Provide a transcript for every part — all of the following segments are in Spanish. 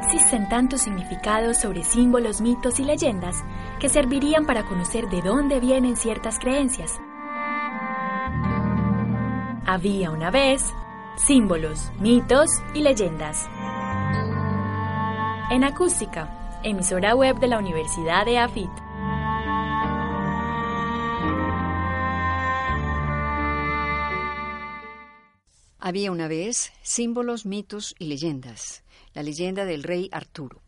Existen tantos significados sobre símbolos, mitos y leyendas que servirían para conocer de dónde vienen ciertas creencias. Había una vez símbolos, mitos y leyendas. En acústica, emisora web de la Universidad de AFIT. Había una vez símbolos, mitos y leyendas. La leyenda del rey Arturo.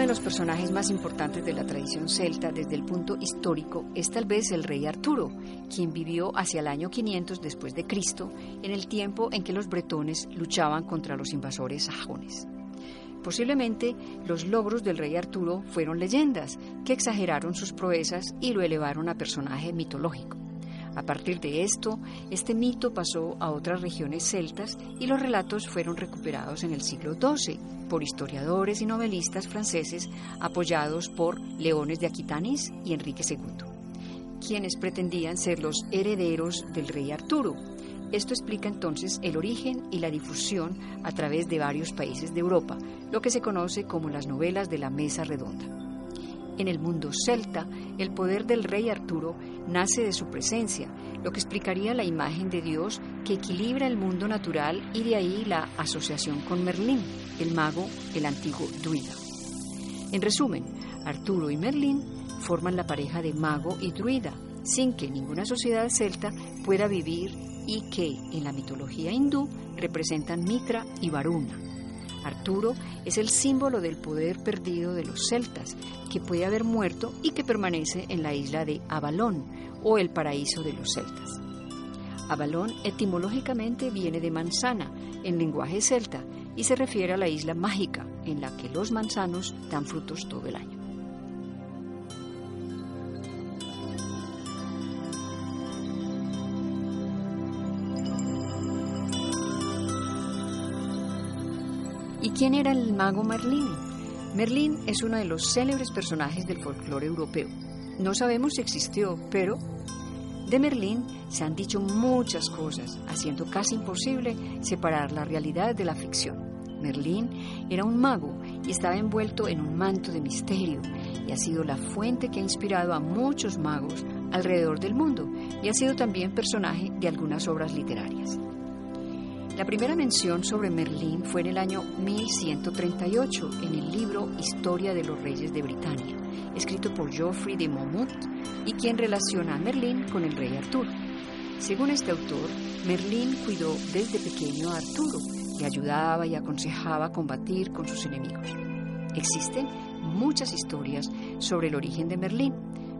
Uno de los personajes más importantes de la tradición celta desde el punto histórico es tal vez el rey Arturo, quien vivió hacia el año 500 después de Cristo, en el tiempo en que los bretones luchaban contra los invasores sajones. Posiblemente los logros del rey Arturo fueron leyendas que exageraron sus proezas y lo elevaron a personaje mitológico. A partir de esto, este mito pasó a otras regiones celtas y los relatos fueron recuperados en el siglo XII por historiadores y novelistas franceses apoyados por Leones de Aquitanis y Enrique II, quienes pretendían ser los herederos del rey Arturo. Esto explica entonces el origen y la difusión a través de varios países de Europa, lo que se conoce como las novelas de la Mesa Redonda. En el mundo celta, el poder del rey Arturo nace de su presencia, lo que explicaría la imagen de Dios que equilibra el mundo natural y de ahí la asociación con Merlín, el mago, el antiguo druida. En resumen, Arturo y Merlín forman la pareja de mago y druida, sin que ninguna sociedad celta pueda vivir y que en la mitología hindú representan Mitra y Varuna. Arturo es el símbolo del poder perdido de los celtas, que puede haber muerto y que permanece en la isla de Avalón o el paraíso de los celtas. Avalón etimológicamente viene de manzana en lenguaje celta y se refiere a la isla mágica en la que los manzanos dan frutos todo el año. ¿Y quién era el mago Merlín? Merlín es uno de los célebres personajes del folclore europeo. No sabemos si existió, pero de Merlín se han dicho muchas cosas, haciendo casi imposible separar la realidad de la ficción. Merlín era un mago y estaba envuelto en un manto de misterio y ha sido la fuente que ha inspirado a muchos magos alrededor del mundo y ha sido también personaje de algunas obras literarias. La primera mención sobre Merlín fue en el año 1138 en el libro Historia de los Reyes de Britania, escrito por Geoffrey de Monmouth y quien relaciona a Merlín con el rey Arturo. Según este autor, Merlín cuidó desde pequeño a Arturo, le ayudaba y aconsejaba a combatir con sus enemigos. Existen muchas historias sobre el origen de Merlín.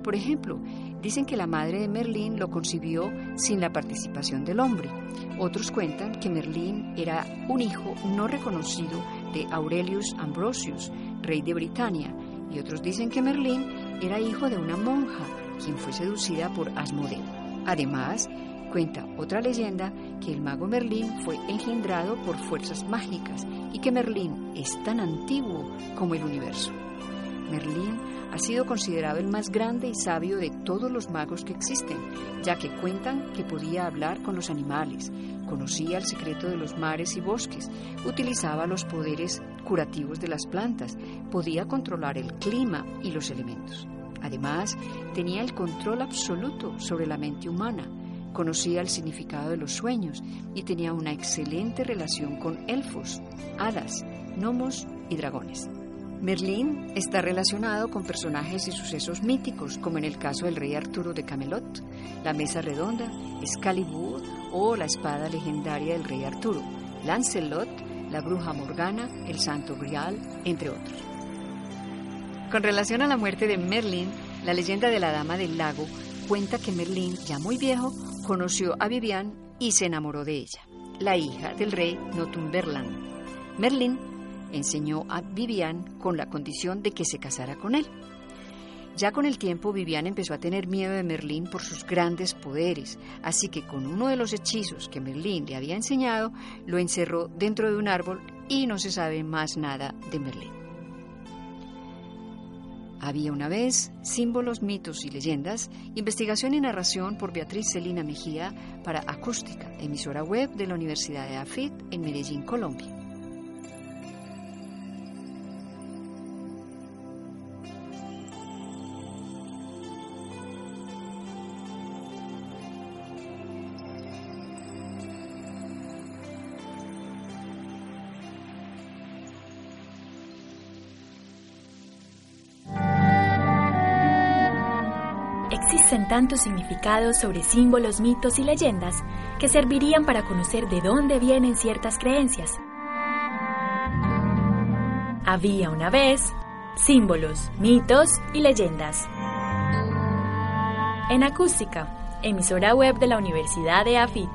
Por ejemplo, dicen que la madre de Merlín lo concibió sin la participación del hombre. Otros cuentan que Merlín era un hijo no reconocido de Aurelius Ambrosius, rey de Britania, y otros dicen que Merlín era hijo de una monja, quien fue seducida por Asmodeo. Además, cuenta otra leyenda que el mago Merlín fue engendrado por fuerzas mágicas y que Merlín es tan antiguo como el universo. Merlín ha sido considerado el más grande y sabio de todos los magos que existen, ya que cuentan que podía hablar con los animales, conocía el secreto de los mares y bosques, utilizaba los poderes curativos de las plantas, podía controlar el clima y los elementos. Además, tenía el control absoluto sobre la mente humana, conocía el significado de los sueños y tenía una excelente relación con elfos, hadas, gnomos y dragones. Merlín está relacionado con personajes y sucesos míticos, como en el caso del rey Arturo de Camelot, la mesa redonda, Excalibur o la espada legendaria del rey Arturo, Lancelot, la bruja Morgana, el santo Grial, entre otros. Con relación a la muerte de Merlín, la leyenda de la Dama del Lago cuenta que Merlín, ya muy viejo, conoció a Vivian y se enamoró de ella, la hija del rey Notumberland. Merlín enseñó a Vivian con la condición de que se casara con él. Ya con el tiempo Vivian empezó a tener miedo de Merlín por sus grandes poderes, así que con uno de los hechizos que Merlín le había enseñado, lo encerró dentro de un árbol y no se sabe más nada de Merlín. Había una vez símbolos, mitos y leyendas, investigación y narración por Beatriz Celina Mejía para Acústica, emisora web de la Universidad de AFIT en Medellín, Colombia. Existen tantos significados sobre símbolos, mitos y leyendas que servirían para conocer de dónde vienen ciertas creencias. Había una vez símbolos, mitos y leyendas. En acústica, emisora web de la Universidad de AFIT.